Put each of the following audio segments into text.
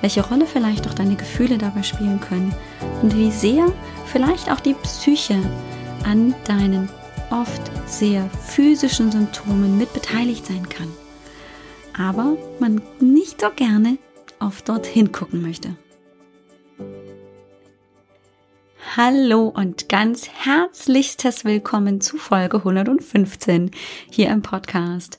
welche Rolle vielleicht auch deine Gefühle dabei spielen können und wie sehr vielleicht auch die Psyche an deinen oft sehr physischen Symptomen mit beteiligt sein kann. Aber man nicht so gerne oft dorthin gucken möchte. Hallo und ganz herzlichstes Willkommen zu Folge 115 hier im Podcast.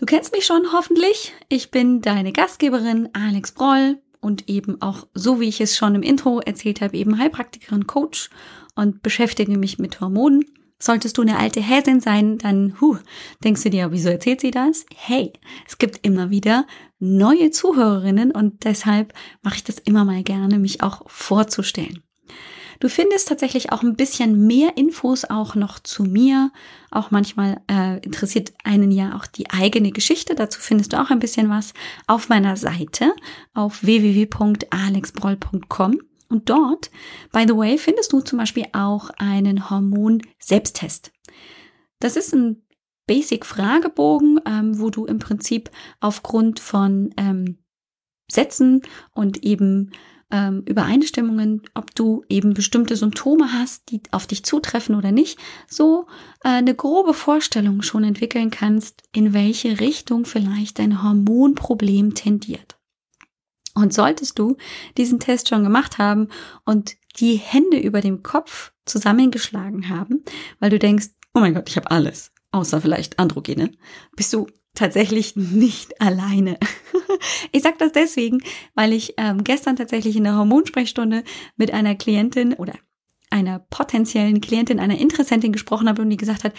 Du kennst mich schon hoffentlich. Ich bin deine Gastgeberin Alex Broll und eben auch, so wie ich es schon im Intro erzählt habe, eben Heilpraktikerin, Coach und beschäftige mich mit Hormonen. Solltest du eine alte Häsin sein, dann huh, denkst du dir, wieso erzählt sie das? Hey, es gibt immer wieder neue Zuhörerinnen und deshalb mache ich das immer mal gerne, mich auch vorzustellen. Du findest tatsächlich auch ein bisschen mehr Infos auch noch zu mir. Auch manchmal äh, interessiert einen ja auch die eigene Geschichte. Dazu findest du auch ein bisschen was auf meiner Seite auf www.alexbroll.com. Und dort, by the way, findest du zum Beispiel auch einen Hormon-Selbsttest. Das ist ein Basic-Fragebogen, ähm, wo du im Prinzip aufgrund von ähm, Sätzen und eben ähm, Übereinstimmungen, ob du eben bestimmte Symptome hast, die auf dich zutreffen oder nicht, so äh, eine grobe Vorstellung schon entwickeln kannst, in welche Richtung vielleicht dein Hormonproblem tendiert. Und solltest du diesen Test schon gemacht haben und die Hände über dem Kopf zusammengeschlagen haben, weil du denkst, oh mein Gott, ich habe alles, außer vielleicht Androgene, bist du tatsächlich nicht alleine. ich sage das deswegen, weil ich ähm, gestern tatsächlich in der Hormonsprechstunde mit einer Klientin oder einer potenziellen Klientin, einer Interessentin gesprochen habe und die gesagt hat,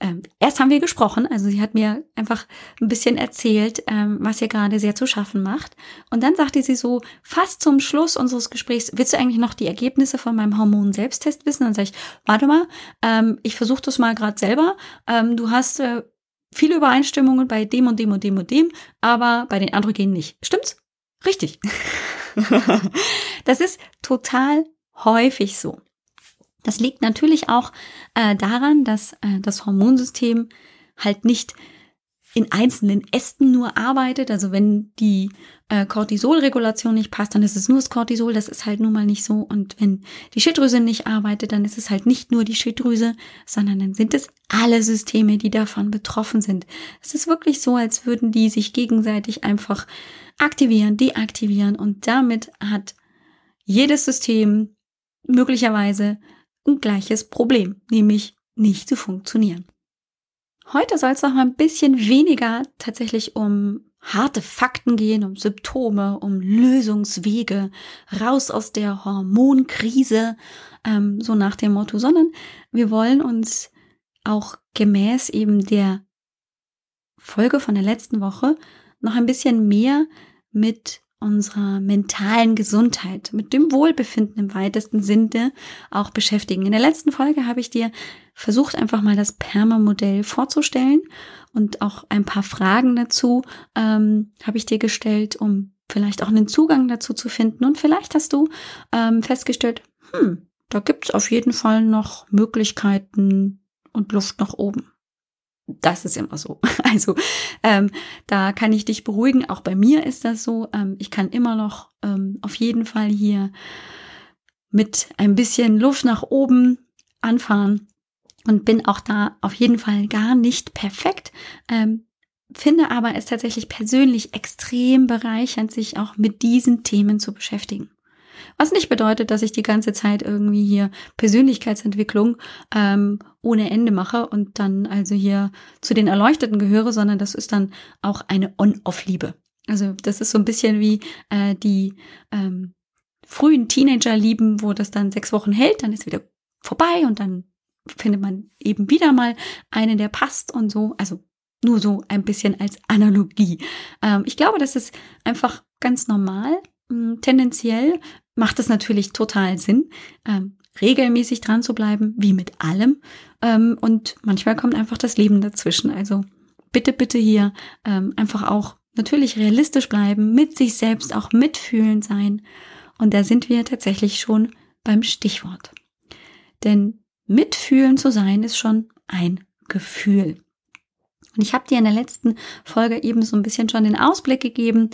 ähm, erst haben wir gesprochen, also sie hat mir einfach ein bisschen erzählt, ähm, was ihr gerade sehr zu schaffen macht. Und dann sagte sie so, fast zum Schluss unseres Gesprächs, willst du eigentlich noch die Ergebnisse von meinem Hormon-Selbsttest wissen? Dann sage ich, warte mal, ähm, ich versuche das mal gerade selber. Ähm, du hast äh, viele Übereinstimmungen bei dem und dem und dem und dem, aber bei den Androgenen nicht. Stimmt's? Richtig. das ist total häufig so. Das liegt natürlich auch äh, daran, dass äh, das Hormonsystem halt nicht in einzelnen Ästen nur arbeitet. Also wenn die äh, Cortisolregulation nicht passt, dann ist es nur das Cortisol, das ist halt nun mal nicht so. Und wenn die Schilddrüse nicht arbeitet, dann ist es halt nicht nur die Schilddrüse, sondern dann sind es alle Systeme, die davon betroffen sind. Es ist wirklich so, als würden die sich gegenseitig einfach aktivieren, deaktivieren und damit hat jedes System möglicherweise ein gleiches Problem, nämlich nicht zu funktionieren. Heute soll es noch mal ein bisschen weniger tatsächlich um harte Fakten gehen, um Symptome, um Lösungswege, raus aus der Hormonkrise, ähm, so nach dem Motto, sondern wir wollen uns auch gemäß eben der Folge von der letzten Woche noch ein bisschen mehr mit unserer mentalen Gesundheit, mit dem Wohlbefinden im weitesten Sinne auch beschäftigen. In der letzten Folge habe ich dir versucht, einfach mal das Perma-Modell vorzustellen und auch ein paar Fragen dazu ähm, habe ich dir gestellt, um vielleicht auch einen Zugang dazu zu finden. Und vielleicht hast du ähm, festgestellt, hm, da gibt's auf jeden Fall noch Möglichkeiten und Luft nach oben das ist immer so. Also ähm, da kann ich dich beruhigen. Auch bei mir ist das so. Ähm, ich kann immer noch ähm, auf jeden Fall hier mit ein bisschen Luft nach oben anfahren und bin auch da auf jeden Fall gar nicht perfekt. Ähm, finde aber es tatsächlich persönlich extrem bereichernd, sich auch mit diesen Themen zu beschäftigen. Was nicht bedeutet, dass ich die ganze Zeit irgendwie hier Persönlichkeitsentwicklung ähm, ohne Ende mache und dann also hier zu den Erleuchteten gehöre, sondern das ist dann auch eine On-Off-Liebe. Also das ist so ein bisschen wie äh, die ähm, frühen Teenager-Lieben, wo das dann sechs Wochen hält, dann ist wieder vorbei und dann findet man eben wieder mal einen, der passt und so. Also nur so ein bisschen als Analogie. Ähm, ich glaube, das ist einfach ganz normal. Tendenziell macht es natürlich total Sinn, ähm, regelmäßig dran zu bleiben, wie mit allem. Ähm, und manchmal kommt einfach das Leben dazwischen. Also bitte, bitte hier ähm, einfach auch natürlich realistisch bleiben, mit sich selbst auch mitfühlen sein. Und da sind wir tatsächlich schon beim Stichwort. Denn mitfühlen zu sein ist schon ein Gefühl. Und ich habe dir in der letzten Folge eben so ein bisschen schon den Ausblick gegeben,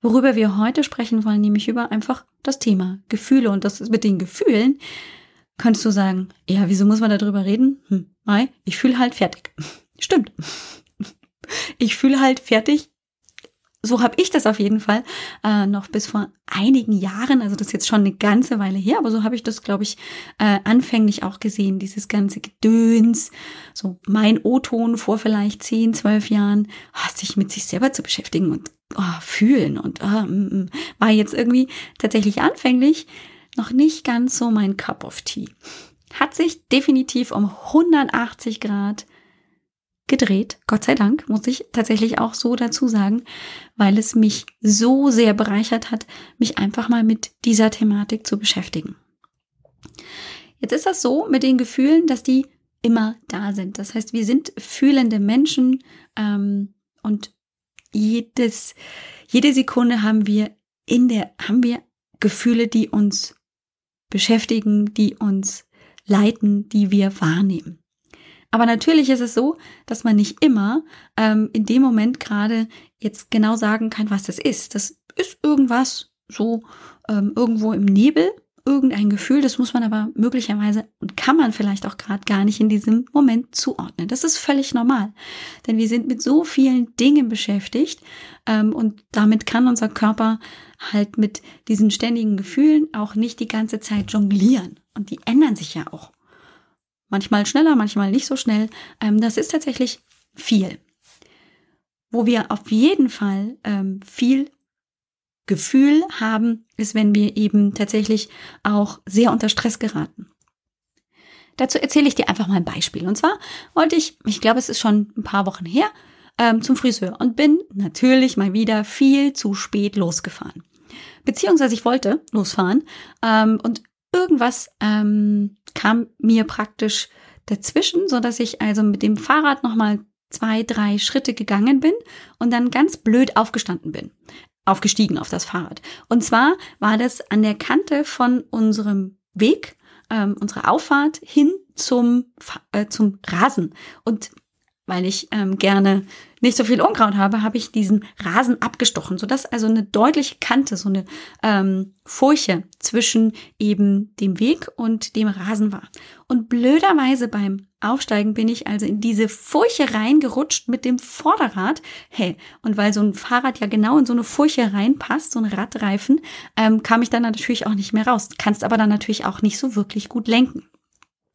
worüber wir heute sprechen wollen, nämlich über einfach das Thema Gefühle. Und das mit den Gefühlen kannst du sagen, ja, wieso muss man darüber reden? Hm, Mai, ich fühle halt fertig. Stimmt. Ich fühle halt fertig so habe ich das auf jeden Fall äh, noch bis vor einigen Jahren, also das ist jetzt schon eine ganze Weile her, aber so habe ich das, glaube ich, äh, anfänglich auch gesehen, dieses ganze Gedöns, so mein O-Ton vor vielleicht 10, 12 Jahren, oh, sich mit sich selber zu beschäftigen und oh, fühlen und oh, war jetzt irgendwie tatsächlich anfänglich noch nicht ganz so mein Cup of Tea. Hat sich definitiv um 180 Grad gedreht. Gott sei Dank, muss ich tatsächlich auch so dazu sagen, weil es mich so sehr bereichert hat, mich einfach mal mit dieser Thematik zu beschäftigen. Jetzt ist das so mit den Gefühlen, dass die immer da sind. Das heißt, wir sind fühlende Menschen ähm, und jedes, jede Sekunde haben wir in der, haben wir Gefühle, die uns beschäftigen, die uns leiten, die wir wahrnehmen. Aber natürlich ist es so, dass man nicht immer ähm, in dem Moment gerade jetzt genau sagen kann, was das ist. Das ist irgendwas so ähm, irgendwo im Nebel, irgendein Gefühl. Das muss man aber möglicherweise kann man vielleicht auch gerade gar nicht in diesem Moment zuordnen. Das ist völlig normal, denn wir sind mit so vielen Dingen beschäftigt ähm, und damit kann unser Körper halt mit diesen ständigen Gefühlen auch nicht die ganze Zeit jonglieren. Und die ändern sich ja auch manchmal schneller, manchmal nicht so schnell. Ähm, das ist tatsächlich viel. Wo wir auf jeden Fall ähm, viel Gefühl haben, ist, wenn wir eben tatsächlich auch sehr unter Stress geraten. Dazu erzähle ich dir einfach mal ein Beispiel. Und zwar wollte ich, ich glaube, es ist schon ein paar Wochen her, ähm, zum Friseur und bin natürlich mal wieder viel zu spät losgefahren. Beziehungsweise ich wollte losfahren ähm, und irgendwas ähm, kam mir praktisch dazwischen, so dass ich also mit dem Fahrrad nochmal zwei, drei Schritte gegangen bin und dann ganz blöd aufgestanden bin. Aufgestiegen auf das Fahrrad. Und zwar war das an der Kante von unserem Weg, ähm, unserer Auffahrt hin zum, äh, zum Rasen. Und weil ich ähm, gerne nicht so viel Unkraut habe, habe ich diesen Rasen abgestochen, sodass also eine deutliche Kante, so eine ähm, Furche zwischen eben dem Weg und dem Rasen war. Und blöderweise beim Aufsteigen bin ich also in diese Furche reingerutscht mit dem Vorderrad. Hey, und weil so ein Fahrrad ja genau in so eine Furche reinpasst, so ein Radreifen, ähm, kam ich dann natürlich auch nicht mehr raus. Kannst aber dann natürlich auch nicht so wirklich gut lenken.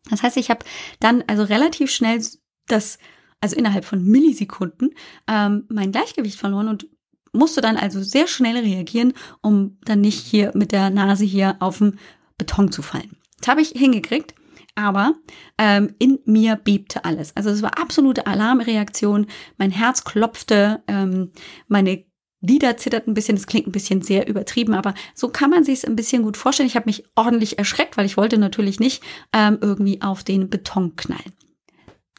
Das heißt, ich habe dann also relativ schnell das also innerhalb von Millisekunden, ähm, mein Gleichgewicht verloren und musste dann also sehr schnell reagieren, um dann nicht hier mit der Nase hier auf den Beton zu fallen. Das habe ich hingekriegt, aber ähm, in mir bebte alles. Also es war absolute Alarmreaktion. Mein Herz klopfte, ähm, meine Lieder zitterten ein bisschen, das klingt ein bisschen sehr übertrieben, aber so kann man sich es ein bisschen gut vorstellen. Ich habe mich ordentlich erschreckt, weil ich wollte natürlich nicht ähm, irgendwie auf den Beton knallen.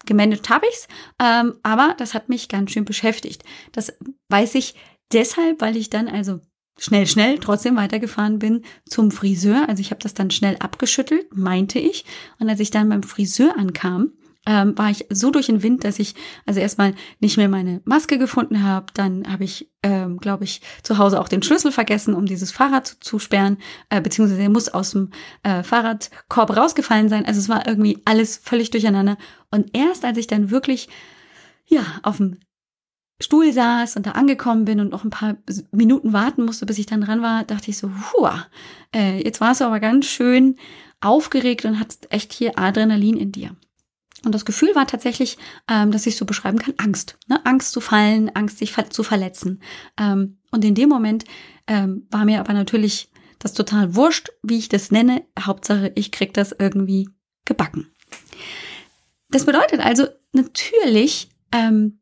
Gemanagt habe ich's, ähm, aber das hat mich ganz schön beschäftigt. Das weiß ich deshalb, weil ich dann also schnell, schnell trotzdem weitergefahren bin zum Friseur. Also ich habe das dann schnell abgeschüttelt, meinte ich. Und als ich dann beim Friseur ankam, ähm, war ich so durch den Wind, dass ich also erstmal nicht mehr meine Maske gefunden habe. Dann habe ich, ähm, glaube ich, zu Hause auch den Schlüssel vergessen, um dieses Fahrrad zu, zu sperren, äh, beziehungsweise er muss aus dem äh, Fahrradkorb rausgefallen sein. Also es war irgendwie alles völlig durcheinander. Und erst als ich dann wirklich ja auf dem Stuhl saß und da angekommen bin und noch ein paar Minuten warten musste, bis ich dann dran war, dachte ich so, hua, äh, jetzt warst du aber ganz schön aufgeregt und hast echt hier Adrenalin in dir. Und das Gefühl war tatsächlich, ähm, dass ich so beschreiben kann, Angst. Ne? Angst zu fallen, Angst sich ver zu verletzen. Ähm, und in dem Moment ähm, war mir aber natürlich das total wurscht, wie ich das nenne. Hauptsache, ich krieg das irgendwie gebacken. Das bedeutet also, natürlich ähm,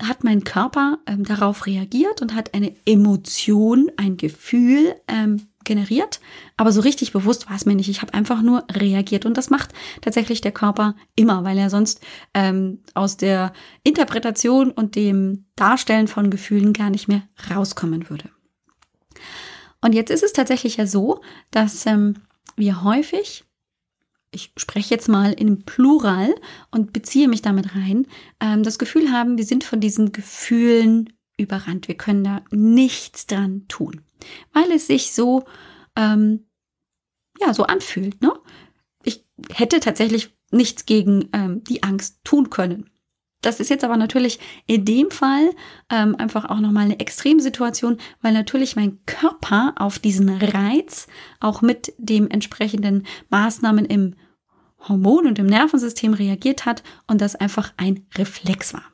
hat mein Körper ähm, darauf reagiert und hat eine Emotion, ein Gefühl ähm, generiert, aber so richtig bewusst war es mir nicht. Ich habe einfach nur reagiert und das macht tatsächlich der Körper immer, weil er sonst ähm, aus der Interpretation und dem Darstellen von Gefühlen gar nicht mehr rauskommen würde. Und jetzt ist es tatsächlich ja so, dass ähm, wir häufig, ich spreche jetzt mal in Plural und beziehe mich damit rein, ähm, das Gefühl haben, wir sind von diesen Gefühlen überrannt. Wir können da nichts dran tun weil es sich so, ähm, ja, so anfühlt. Ne? Ich hätte tatsächlich nichts gegen ähm, die Angst tun können. Das ist jetzt aber natürlich in dem Fall ähm, einfach auch nochmal eine Extremsituation, weil natürlich mein Körper auf diesen Reiz auch mit dem entsprechenden Maßnahmen im Hormon- und im Nervensystem reagiert hat und das einfach ein Reflex war.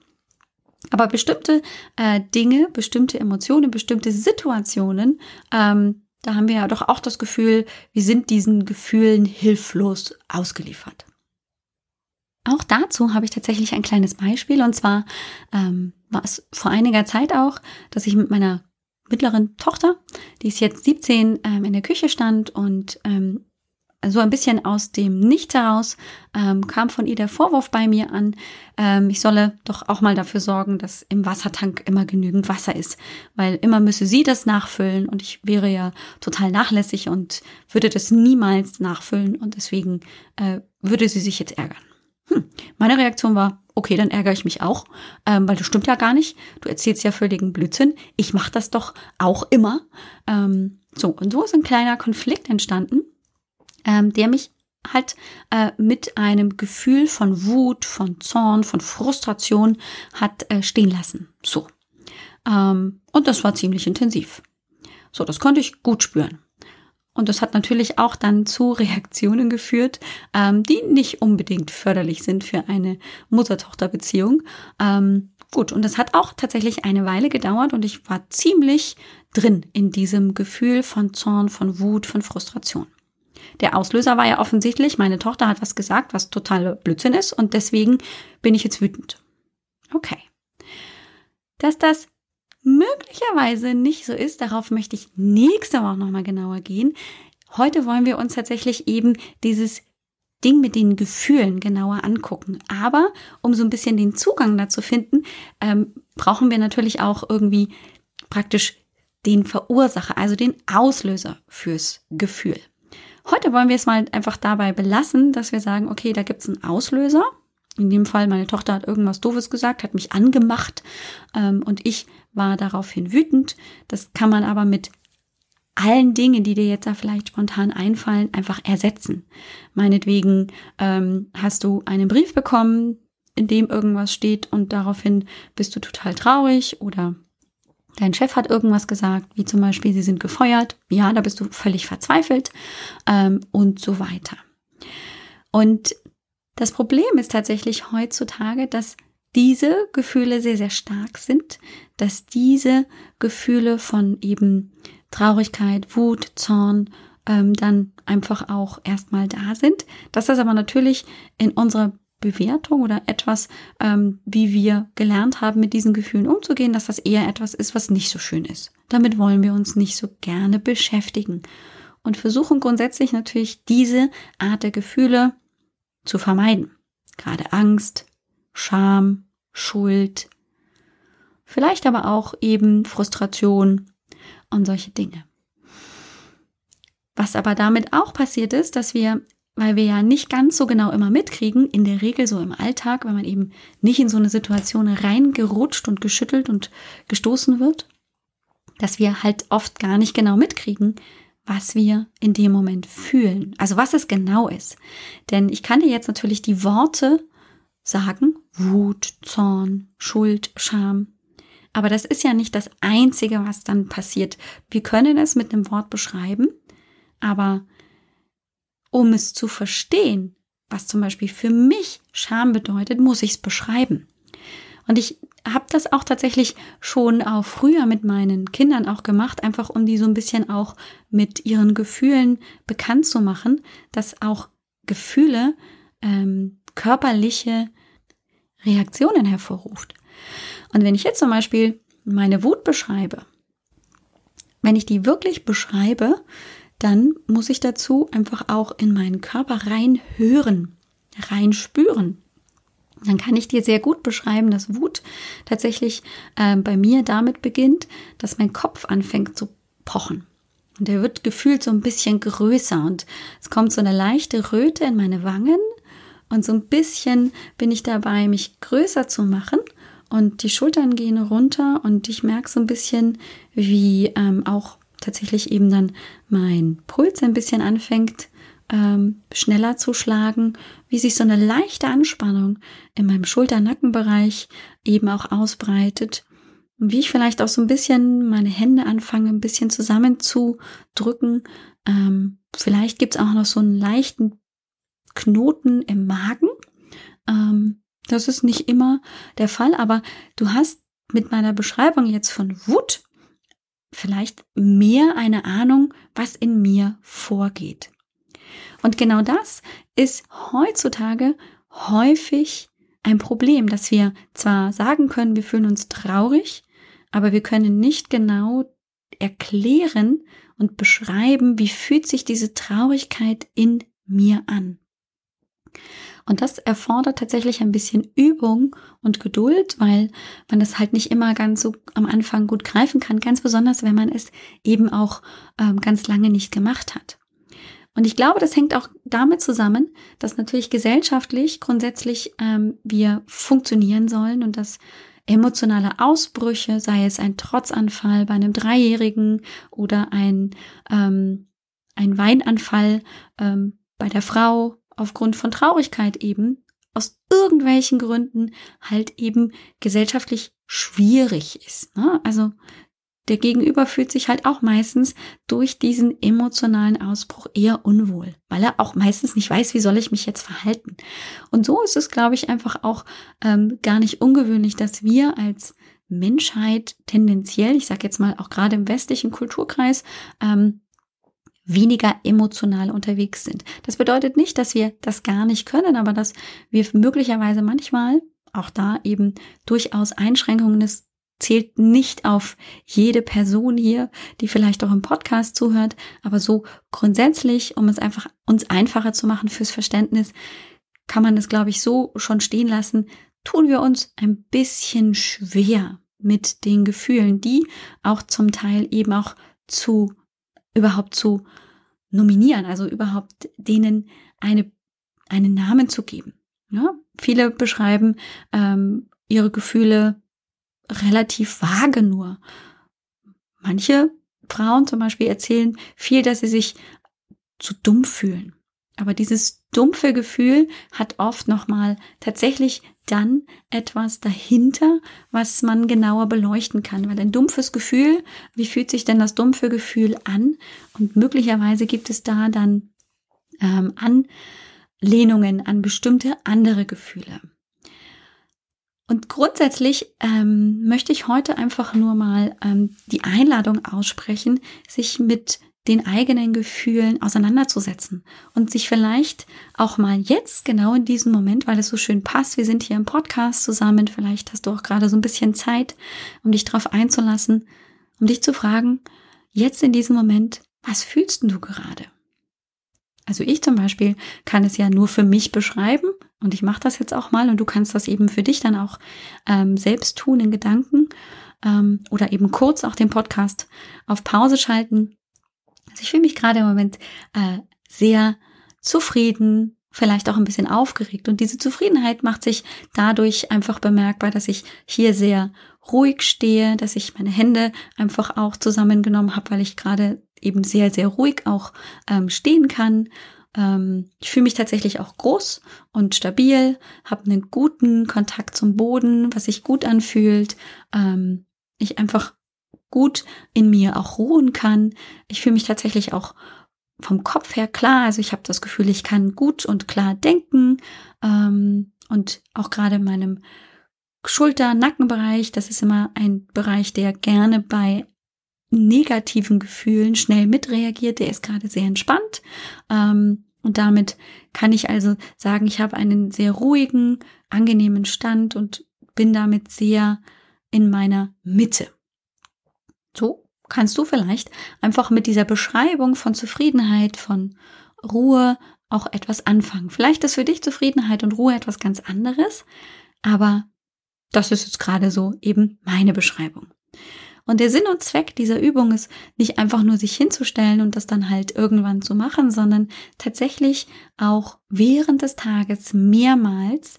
Aber bestimmte äh, Dinge, bestimmte Emotionen, bestimmte Situationen, ähm, da haben wir ja doch auch das Gefühl, wir sind diesen Gefühlen hilflos ausgeliefert. Auch dazu habe ich tatsächlich ein kleines Beispiel und zwar ähm, war es vor einiger Zeit auch, dass ich mit meiner mittleren Tochter, die ist jetzt 17, ähm, in der Küche stand und ähm, so ein bisschen aus dem Nichts heraus ähm, kam von ihr der Vorwurf bei mir an, ähm, ich solle doch auch mal dafür sorgen, dass im Wassertank immer genügend Wasser ist, weil immer müsse sie das nachfüllen und ich wäre ja total nachlässig und würde das niemals nachfüllen und deswegen äh, würde sie sich jetzt ärgern. Hm. Meine Reaktion war, okay, dann ärgere ich mich auch, ähm, weil das stimmt ja gar nicht. Du erzählst ja völligen Blödsinn. Ich mache das doch auch immer. Ähm, so, und so ist ein kleiner Konflikt entstanden ähm, der mich halt äh, mit einem Gefühl von Wut, von Zorn, von Frustration hat äh, stehen lassen. So. Ähm, und das war ziemlich intensiv. So, das konnte ich gut spüren. Und das hat natürlich auch dann zu Reaktionen geführt, ähm, die nicht unbedingt förderlich sind für eine Mutter-Tochter-Beziehung. Ähm, gut, und das hat auch tatsächlich eine Weile gedauert und ich war ziemlich drin in diesem Gefühl von Zorn, von Wut, von Frustration. Der Auslöser war ja offensichtlich, meine Tochter hat was gesagt, was total Blödsinn ist und deswegen bin ich jetzt wütend. Okay. Dass das möglicherweise nicht so ist, darauf möchte ich nächste Woche nochmal genauer gehen. Heute wollen wir uns tatsächlich eben dieses Ding mit den Gefühlen genauer angucken. Aber um so ein bisschen den Zugang dazu finden, ähm, brauchen wir natürlich auch irgendwie praktisch den Verursacher, also den Auslöser fürs Gefühl. Heute wollen wir es mal einfach dabei belassen, dass wir sagen, okay, da gibt es einen Auslöser. In dem Fall, meine Tochter hat irgendwas Doofes gesagt, hat mich angemacht ähm, und ich war daraufhin wütend. Das kann man aber mit allen Dingen, die dir jetzt da vielleicht spontan einfallen, einfach ersetzen. Meinetwegen ähm, hast du einen Brief bekommen, in dem irgendwas steht und daraufhin bist du total traurig oder dein Chef hat irgendwas gesagt, wie zum Beispiel, sie sind gefeuert, ja, da bist du völlig verzweifelt. Ähm, und so weiter. Und das Problem ist tatsächlich heutzutage, dass diese Gefühle sehr, sehr stark sind, dass diese Gefühle von eben Traurigkeit, Wut, Zorn ähm, dann einfach auch erstmal da sind, dass das aber natürlich in unserer Bewertung oder etwas, ähm, wie wir gelernt haben, mit diesen Gefühlen umzugehen, dass das eher etwas ist, was nicht so schön ist. Damit wollen wir uns nicht so gerne beschäftigen und versuchen grundsätzlich natürlich diese Art der Gefühle zu vermeiden. Gerade Angst, Scham, Schuld, vielleicht aber auch eben Frustration und solche Dinge. Was aber damit auch passiert ist, dass wir weil wir ja nicht ganz so genau immer mitkriegen, in der Regel so im Alltag, wenn man eben nicht in so eine Situation reingerutscht und geschüttelt und gestoßen wird, dass wir halt oft gar nicht genau mitkriegen, was wir in dem Moment fühlen. Also was es genau ist. Denn ich kann dir jetzt natürlich die Worte sagen, Wut, Zorn, Schuld, Scham. Aber das ist ja nicht das Einzige, was dann passiert. Wir können es mit einem Wort beschreiben, aber um es zu verstehen, was zum Beispiel für mich Scham bedeutet, muss ich es beschreiben. Und ich habe das auch tatsächlich schon auch früher mit meinen Kindern auch gemacht, einfach um die so ein bisschen auch mit ihren Gefühlen bekannt zu machen, dass auch Gefühle ähm, körperliche Reaktionen hervorruft. Und wenn ich jetzt zum Beispiel meine Wut beschreibe, wenn ich die wirklich beschreibe, dann muss ich dazu einfach auch in meinen Körper rein hören, rein spüren. Dann kann ich dir sehr gut beschreiben, dass Wut tatsächlich äh, bei mir damit beginnt, dass mein Kopf anfängt zu pochen. Und der wird gefühlt so ein bisschen größer und es kommt so eine leichte Röte in meine Wangen und so ein bisschen bin ich dabei, mich größer zu machen und die Schultern gehen runter und ich merke so ein bisschen, wie ähm, auch tatsächlich eben dann mein Puls ein bisschen anfängt ähm, schneller zu schlagen, wie sich so eine leichte Anspannung in meinem Schulter-Nackenbereich eben auch ausbreitet und wie ich vielleicht auch so ein bisschen meine Hände anfange, ein bisschen zusammenzudrücken. Ähm, vielleicht gibt es auch noch so einen leichten Knoten im Magen. Ähm, das ist nicht immer der Fall, aber du hast mit meiner Beschreibung jetzt von Wut vielleicht mehr eine Ahnung, was in mir vorgeht. Und genau das ist heutzutage häufig ein Problem, dass wir zwar sagen können, wir fühlen uns traurig, aber wir können nicht genau erklären und beschreiben, wie fühlt sich diese Traurigkeit in mir an. Und das erfordert tatsächlich ein bisschen Übung und Geduld, weil man das halt nicht immer ganz so am Anfang gut greifen kann, ganz besonders wenn man es eben auch ähm, ganz lange nicht gemacht hat. Und ich glaube, das hängt auch damit zusammen, dass natürlich gesellschaftlich grundsätzlich ähm, wir funktionieren sollen und dass emotionale Ausbrüche, sei es ein Trotzanfall bei einem Dreijährigen oder ein, ähm, ein Weinanfall ähm, bei der Frau aufgrund von Traurigkeit eben aus irgendwelchen Gründen halt eben gesellschaftlich schwierig ist. Ne? Also der Gegenüber fühlt sich halt auch meistens durch diesen emotionalen Ausbruch eher unwohl, weil er auch meistens nicht weiß, wie soll ich mich jetzt verhalten. Und so ist es, glaube ich, einfach auch ähm, gar nicht ungewöhnlich, dass wir als Menschheit tendenziell, ich sage jetzt mal auch gerade im westlichen Kulturkreis, ähm, weniger emotional unterwegs sind. Das bedeutet nicht, dass wir das gar nicht können, aber dass wir möglicherweise manchmal auch da eben durchaus Einschränkungen des zählt nicht auf jede Person hier, die vielleicht auch im Podcast zuhört, aber so grundsätzlich, um es einfach uns einfacher zu machen fürs Verständnis, kann man es, glaube ich, so schon stehen lassen, tun wir uns ein bisschen schwer mit den Gefühlen, die auch zum Teil eben auch zu überhaupt zu nominieren, also überhaupt denen eine, einen Namen zu geben. Ja, viele beschreiben ähm, ihre Gefühle relativ vage nur. Manche Frauen zum Beispiel erzählen viel, dass sie sich zu dumm fühlen. Aber dieses dumpfe Gefühl hat oft nochmal tatsächlich dann etwas dahinter, was man genauer beleuchten kann. Weil ein dumpfes Gefühl, wie fühlt sich denn das dumpfe Gefühl an? Und möglicherweise gibt es da dann ähm, Anlehnungen an bestimmte andere Gefühle. Und grundsätzlich ähm, möchte ich heute einfach nur mal ähm, die Einladung aussprechen, sich mit den eigenen Gefühlen auseinanderzusetzen und sich vielleicht auch mal jetzt, genau in diesem Moment, weil es so schön passt, wir sind hier im Podcast zusammen, vielleicht hast du auch gerade so ein bisschen Zeit, um dich darauf einzulassen, um dich zu fragen, jetzt in diesem Moment, was fühlst du gerade? Also ich zum Beispiel kann es ja nur für mich beschreiben und ich mache das jetzt auch mal und du kannst das eben für dich dann auch ähm, selbst tun in Gedanken ähm, oder eben kurz auch den Podcast auf Pause schalten also ich fühle mich gerade im Moment äh, sehr zufrieden, vielleicht auch ein bisschen aufgeregt. Und diese Zufriedenheit macht sich dadurch einfach bemerkbar, dass ich hier sehr ruhig stehe, dass ich meine Hände einfach auch zusammengenommen habe, weil ich gerade eben sehr, sehr ruhig auch ähm, stehen kann. Ähm, ich fühle mich tatsächlich auch groß und stabil, habe einen guten Kontakt zum Boden, was sich gut anfühlt. Ähm, ich einfach gut in mir auch ruhen kann. Ich fühle mich tatsächlich auch vom Kopf her klar. Also ich habe das Gefühl, ich kann gut und klar denken. Ähm, und auch gerade in meinem Schulter-Nackenbereich, das ist immer ein Bereich, der gerne bei negativen Gefühlen schnell mitreagiert. Der ist gerade sehr entspannt. Ähm, und damit kann ich also sagen, ich habe einen sehr ruhigen, angenehmen Stand und bin damit sehr in meiner Mitte. So kannst du vielleicht einfach mit dieser Beschreibung von Zufriedenheit, von Ruhe auch etwas anfangen. Vielleicht ist für dich Zufriedenheit und Ruhe etwas ganz anderes, aber das ist jetzt gerade so eben meine Beschreibung. Und der Sinn und Zweck dieser Übung ist nicht einfach nur sich hinzustellen und das dann halt irgendwann zu machen, sondern tatsächlich auch während des Tages mehrmals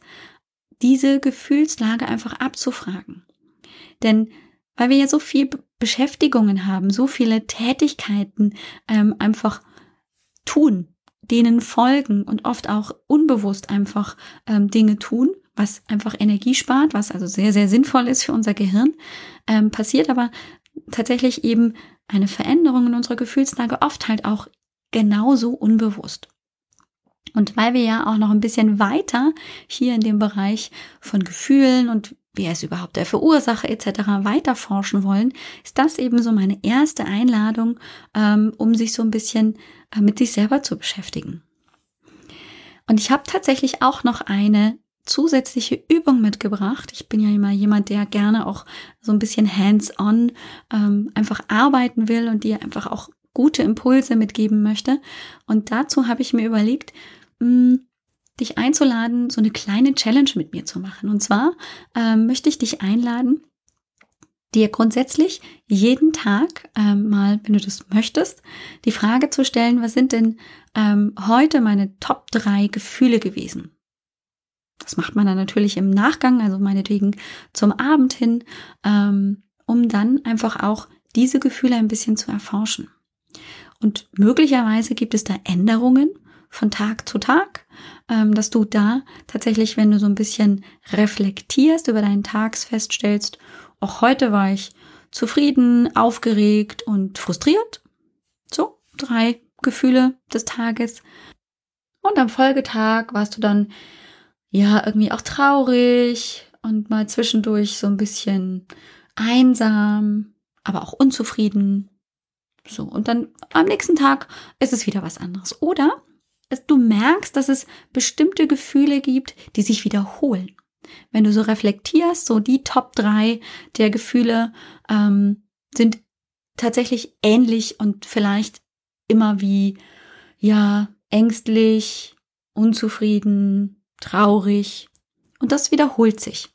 diese Gefühlslage einfach abzufragen. Denn weil wir ja so viel Beschäftigungen haben, so viele Tätigkeiten ähm, einfach tun, denen folgen und oft auch unbewusst einfach ähm, Dinge tun, was einfach Energie spart, was also sehr, sehr sinnvoll ist für unser Gehirn, ähm, passiert aber tatsächlich eben eine Veränderung in unserer Gefühlslage oft halt auch genauso unbewusst. Und weil wir ja auch noch ein bisschen weiter hier in dem Bereich von Gefühlen und wer ist überhaupt der Verursacher etc. weiter forschen wollen, ist das eben so meine erste Einladung, ähm, um sich so ein bisschen äh, mit sich selber zu beschäftigen. Und ich habe tatsächlich auch noch eine zusätzliche Übung mitgebracht. Ich bin ja immer jemand, der gerne auch so ein bisschen hands-on ähm, einfach arbeiten will und dir einfach auch gute Impulse mitgeben möchte. Und dazu habe ich mir überlegt, mh, hm, dich einzuladen, so eine kleine Challenge mit mir zu machen. Und zwar ähm, möchte ich dich einladen, dir grundsätzlich jeden Tag ähm, mal, wenn du das möchtest, die Frage zu stellen, was sind denn ähm, heute meine Top drei Gefühle gewesen? Das macht man dann natürlich im Nachgang, also meinetwegen zum Abend hin, ähm, um dann einfach auch diese Gefühle ein bisschen zu erforschen. Und möglicherweise gibt es da Änderungen von Tag zu Tag, ähm, dass du da tatsächlich, wenn du so ein bisschen reflektierst über deinen Tags, feststellst, auch heute war ich zufrieden, aufgeregt und frustriert. So, drei Gefühle des Tages. Und am Folgetag warst du dann ja irgendwie auch traurig und mal zwischendurch so ein bisschen einsam, aber auch unzufrieden. So, und dann am nächsten Tag ist es wieder was anderes. Oder du merkst, dass es bestimmte Gefühle gibt, die sich wiederholen. Wenn du so reflektierst, so die Top 3 der Gefühle ähm, sind tatsächlich ähnlich und vielleicht immer wie, ja, ängstlich, unzufrieden, traurig. Und das wiederholt sich.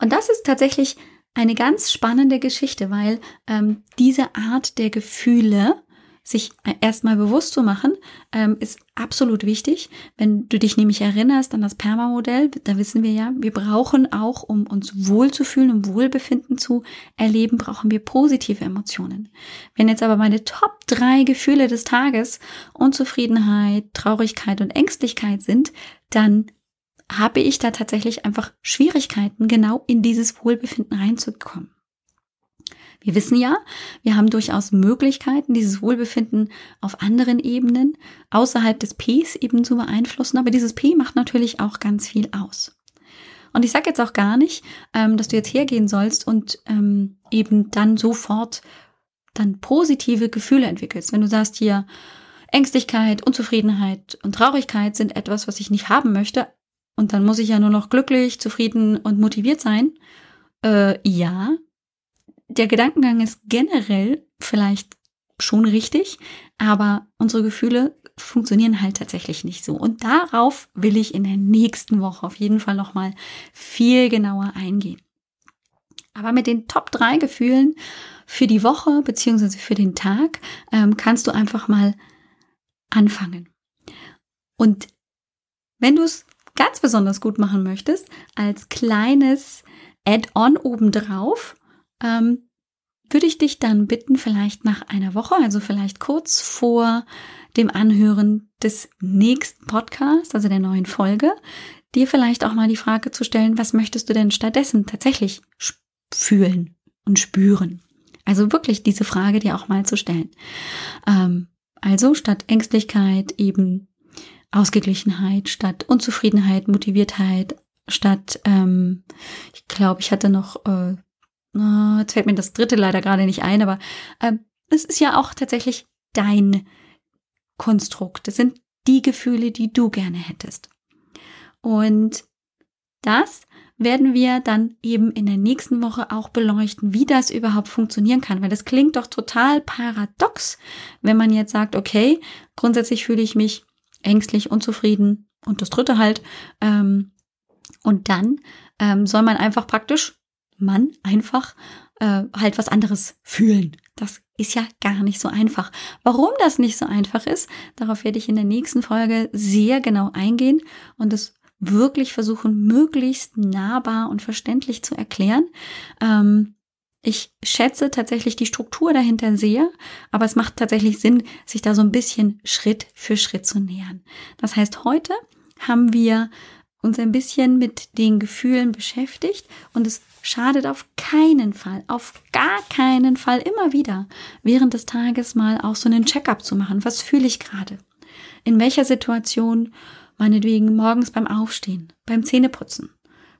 Und das ist tatsächlich eine ganz spannende Geschichte, weil ähm, diese Art der Gefühle sich erstmal bewusst zu machen, ähm, ist absolut wichtig. Wenn du dich nämlich erinnerst an das Perma-Modell, da wissen wir ja, wir brauchen auch, um uns wohlzufühlen, um Wohlbefinden zu erleben, brauchen wir positive Emotionen. Wenn jetzt aber meine Top drei Gefühle des Tages Unzufriedenheit, Traurigkeit und Ängstlichkeit sind, dann habe ich da tatsächlich einfach Schwierigkeiten, genau in dieses Wohlbefinden reinzukommen. Wir wissen ja, wir haben durchaus Möglichkeiten, dieses Wohlbefinden auf anderen Ebenen außerhalb des Ps eben zu beeinflussen, aber dieses P macht natürlich auch ganz viel aus. Und ich sage jetzt auch gar nicht, ähm, dass du jetzt hergehen sollst und ähm, eben dann sofort dann positive Gefühle entwickelst. Wenn du sagst hier, Ängstlichkeit, Unzufriedenheit und Traurigkeit sind etwas, was ich nicht haben möchte, und dann muss ich ja nur noch glücklich, zufrieden und motiviert sein. Äh, ja, der Gedankengang ist generell vielleicht schon richtig, aber unsere Gefühle funktionieren halt tatsächlich nicht so. Und darauf will ich in der nächsten Woche auf jeden Fall nochmal viel genauer eingehen. Aber mit den Top 3 Gefühlen für die Woche beziehungsweise für den Tag ähm, kannst du einfach mal anfangen. Und wenn du es ganz besonders gut machen möchtest, als kleines Add-on obendrauf, ähm, würde ich dich dann bitten, vielleicht nach einer Woche, also vielleicht kurz vor dem Anhören des nächsten Podcasts, also der neuen Folge, dir vielleicht auch mal die Frage zu stellen, was möchtest du denn stattdessen tatsächlich fühlen und spüren? Also wirklich diese Frage dir auch mal zu stellen. Ähm, also statt Ängstlichkeit eben Ausgeglichenheit, statt Unzufriedenheit, Motiviertheit, statt, ähm, ich glaube, ich hatte noch äh, Jetzt fällt mir das dritte leider gerade nicht ein, aber äh, es ist ja auch tatsächlich dein Konstrukt. Das sind die Gefühle, die du gerne hättest. Und das werden wir dann eben in der nächsten Woche auch beleuchten, wie das überhaupt funktionieren kann. Weil das klingt doch total paradox, wenn man jetzt sagt, okay, grundsätzlich fühle ich mich ängstlich, unzufrieden und das dritte halt. Ähm, und dann ähm, soll man einfach praktisch, man einfach äh, halt was anderes fühlen. Das ist ja gar nicht so einfach. Warum das nicht so einfach ist, darauf werde ich in der nächsten Folge sehr genau eingehen und es wirklich versuchen, möglichst nahbar und verständlich zu erklären. Ähm, ich schätze tatsächlich die Struktur dahinter sehr, aber es macht tatsächlich Sinn, sich da so ein bisschen Schritt für Schritt zu nähern. Das heißt, heute haben wir uns ein bisschen mit den Gefühlen beschäftigt und es schadet auf keinen Fall, auf gar keinen Fall immer wieder während des Tages mal auch so einen Checkup zu machen. Was fühle ich gerade? In welcher Situation, meinetwegen morgens beim Aufstehen, beim Zähneputzen,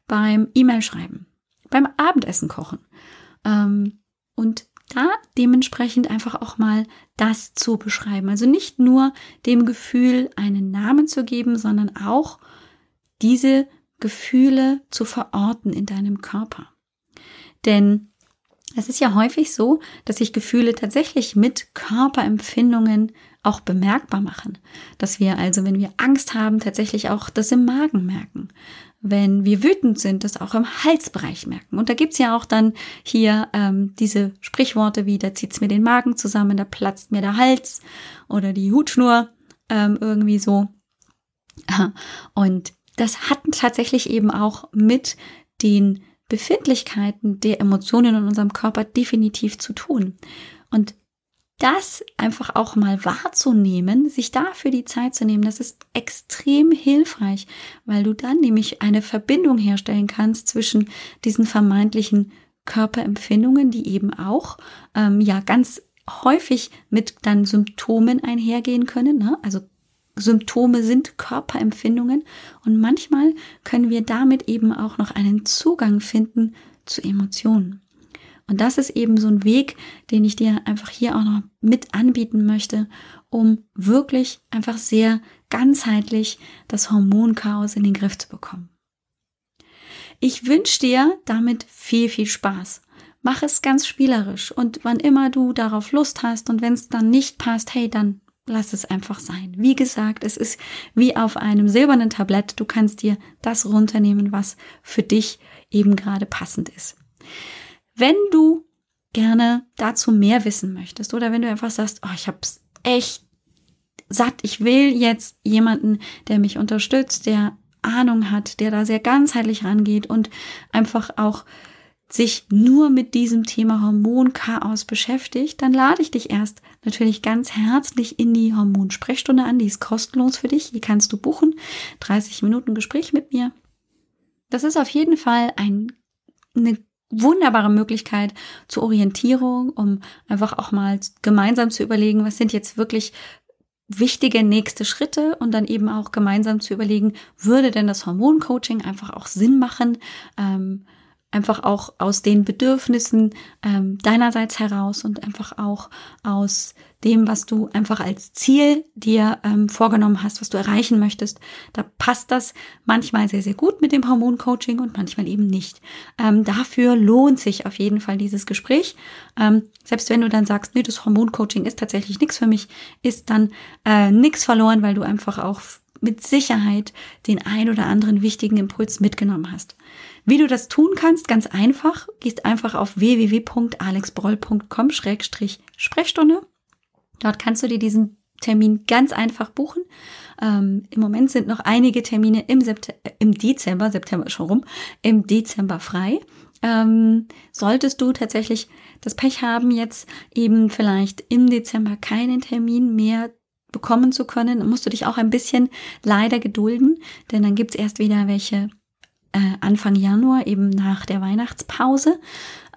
beim E-Mail schreiben, beim Abendessen kochen. Ähm, und da dementsprechend einfach auch mal das zu beschreiben. Also nicht nur dem Gefühl einen Namen zu geben, sondern auch diese Gefühle zu verorten in deinem Körper. Denn es ist ja häufig so, dass sich Gefühle tatsächlich mit Körperempfindungen auch bemerkbar machen. Dass wir also, wenn wir Angst haben, tatsächlich auch das im Magen merken. Wenn wir wütend sind, das auch im Halsbereich merken. Und da gibt's ja auch dann hier ähm, diese Sprichworte wie, da zieht's mir den Magen zusammen, da platzt mir der Hals oder die Hutschnur ähm, irgendwie so. Und das hat tatsächlich eben auch mit den Befindlichkeiten der Emotionen in unserem Körper definitiv zu tun. Und das einfach auch mal wahrzunehmen, sich dafür die Zeit zu nehmen, das ist extrem hilfreich, weil du dann nämlich eine Verbindung herstellen kannst zwischen diesen vermeintlichen Körperempfindungen, die eben auch ähm, ja ganz häufig mit dann Symptomen einhergehen können, ne? also Symptome sind Körperempfindungen und manchmal können wir damit eben auch noch einen Zugang finden zu Emotionen. Und das ist eben so ein Weg, den ich dir einfach hier auch noch mit anbieten möchte, um wirklich einfach sehr ganzheitlich das Hormonchaos in den Griff zu bekommen. Ich wünsche dir damit viel, viel Spaß. Mach es ganz spielerisch und wann immer du darauf Lust hast und wenn es dann nicht passt, hey, dann lass es einfach sein. Wie gesagt, es ist wie auf einem silbernen Tablett. Du kannst dir das runternehmen, was für dich eben gerade passend ist. Wenn du gerne dazu mehr wissen möchtest oder wenn du einfach sagst, oh, ich hab's echt satt, ich will jetzt jemanden, der mich unterstützt, der Ahnung hat, der da sehr ganzheitlich rangeht und einfach auch sich nur mit diesem Thema Hormonchaos beschäftigt, dann lade ich dich erst natürlich ganz herzlich in die Hormonsprechstunde an. Die ist kostenlos für dich. Die kannst du buchen. 30 Minuten Gespräch mit mir. Das ist auf jeden Fall ein, eine wunderbare Möglichkeit zur Orientierung, um einfach auch mal gemeinsam zu überlegen, was sind jetzt wirklich wichtige nächste Schritte und dann eben auch gemeinsam zu überlegen, würde denn das Hormoncoaching einfach auch Sinn machen? Ähm, einfach auch aus den Bedürfnissen ähm, deinerseits heraus und einfach auch aus dem, was du einfach als Ziel dir ähm, vorgenommen hast, was du erreichen möchtest. Da passt das manchmal sehr, sehr gut mit dem Hormoncoaching und manchmal eben nicht. Ähm, dafür lohnt sich auf jeden Fall dieses Gespräch. Ähm, selbst wenn du dann sagst, nee, das Hormoncoaching ist tatsächlich nichts für mich, ist dann äh, nichts verloren, weil du einfach auch mit Sicherheit den ein oder anderen wichtigen Impuls mitgenommen hast. Wie du das tun kannst, ganz einfach, gehst einfach auf www.alexbroll.com-sprechstunde. Dort kannst du dir diesen Termin ganz einfach buchen. Ähm, Im Moment sind noch einige Termine im, Sept im Dezember, September ist schon rum, im Dezember frei. Ähm, solltest du tatsächlich das Pech haben, jetzt eben vielleicht im Dezember keinen Termin mehr bekommen zu können, musst du dich auch ein bisschen leider gedulden, denn dann gibt's erst wieder welche äh, Anfang Januar, eben nach der Weihnachtspause.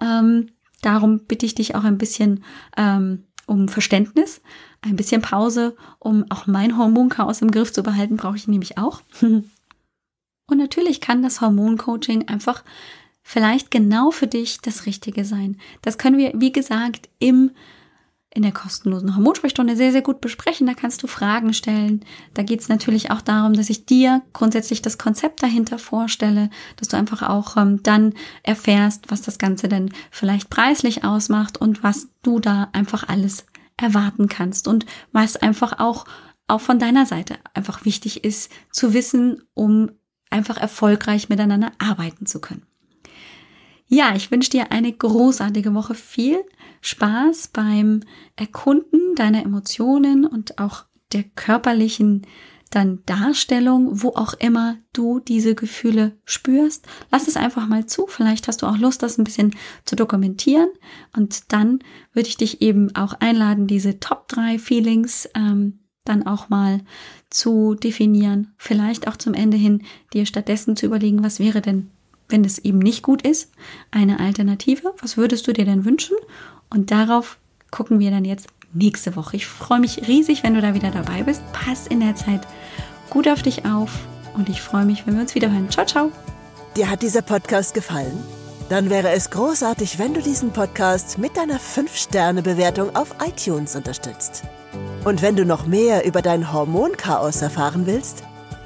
Ähm, darum bitte ich dich auch ein bisschen ähm, um Verständnis, ein bisschen Pause, um auch mein Hormonchaos im Griff zu behalten, brauche ich nämlich auch. Und natürlich kann das Hormoncoaching einfach vielleicht genau für dich das Richtige sein. Das können wir, wie gesagt, im in der kostenlosen Hormonsprechstunde sehr, sehr gut besprechen. Da kannst du Fragen stellen. Da geht es natürlich auch darum, dass ich dir grundsätzlich das Konzept dahinter vorstelle, dass du einfach auch ähm, dann erfährst, was das Ganze denn vielleicht preislich ausmacht und was du da einfach alles erwarten kannst und was einfach auch, auch von deiner Seite einfach wichtig ist zu wissen, um einfach erfolgreich miteinander arbeiten zu können. Ja, ich wünsche dir eine großartige Woche. Viel Spaß beim Erkunden deiner Emotionen und auch der körperlichen dann Darstellung, wo auch immer du diese Gefühle spürst. Lass es einfach mal zu. Vielleicht hast du auch Lust, das ein bisschen zu dokumentieren. Und dann würde ich dich eben auch einladen, diese Top 3 Feelings ähm, dann auch mal zu definieren. Vielleicht auch zum Ende hin dir stattdessen zu überlegen, was wäre denn, wenn es eben nicht gut ist, eine Alternative. Was würdest du dir denn wünschen? Und darauf gucken wir dann jetzt nächste Woche. Ich freue mich riesig, wenn du da wieder dabei bist. Pass in der Zeit gut auf dich auf und ich freue mich, wenn wir uns wieder hören. Ciao, ciao. Dir hat dieser Podcast gefallen? Dann wäre es großartig, wenn du diesen Podcast mit deiner 5-Sterne-Bewertung auf iTunes unterstützt. Und wenn du noch mehr über dein Hormonchaos erfahren willst,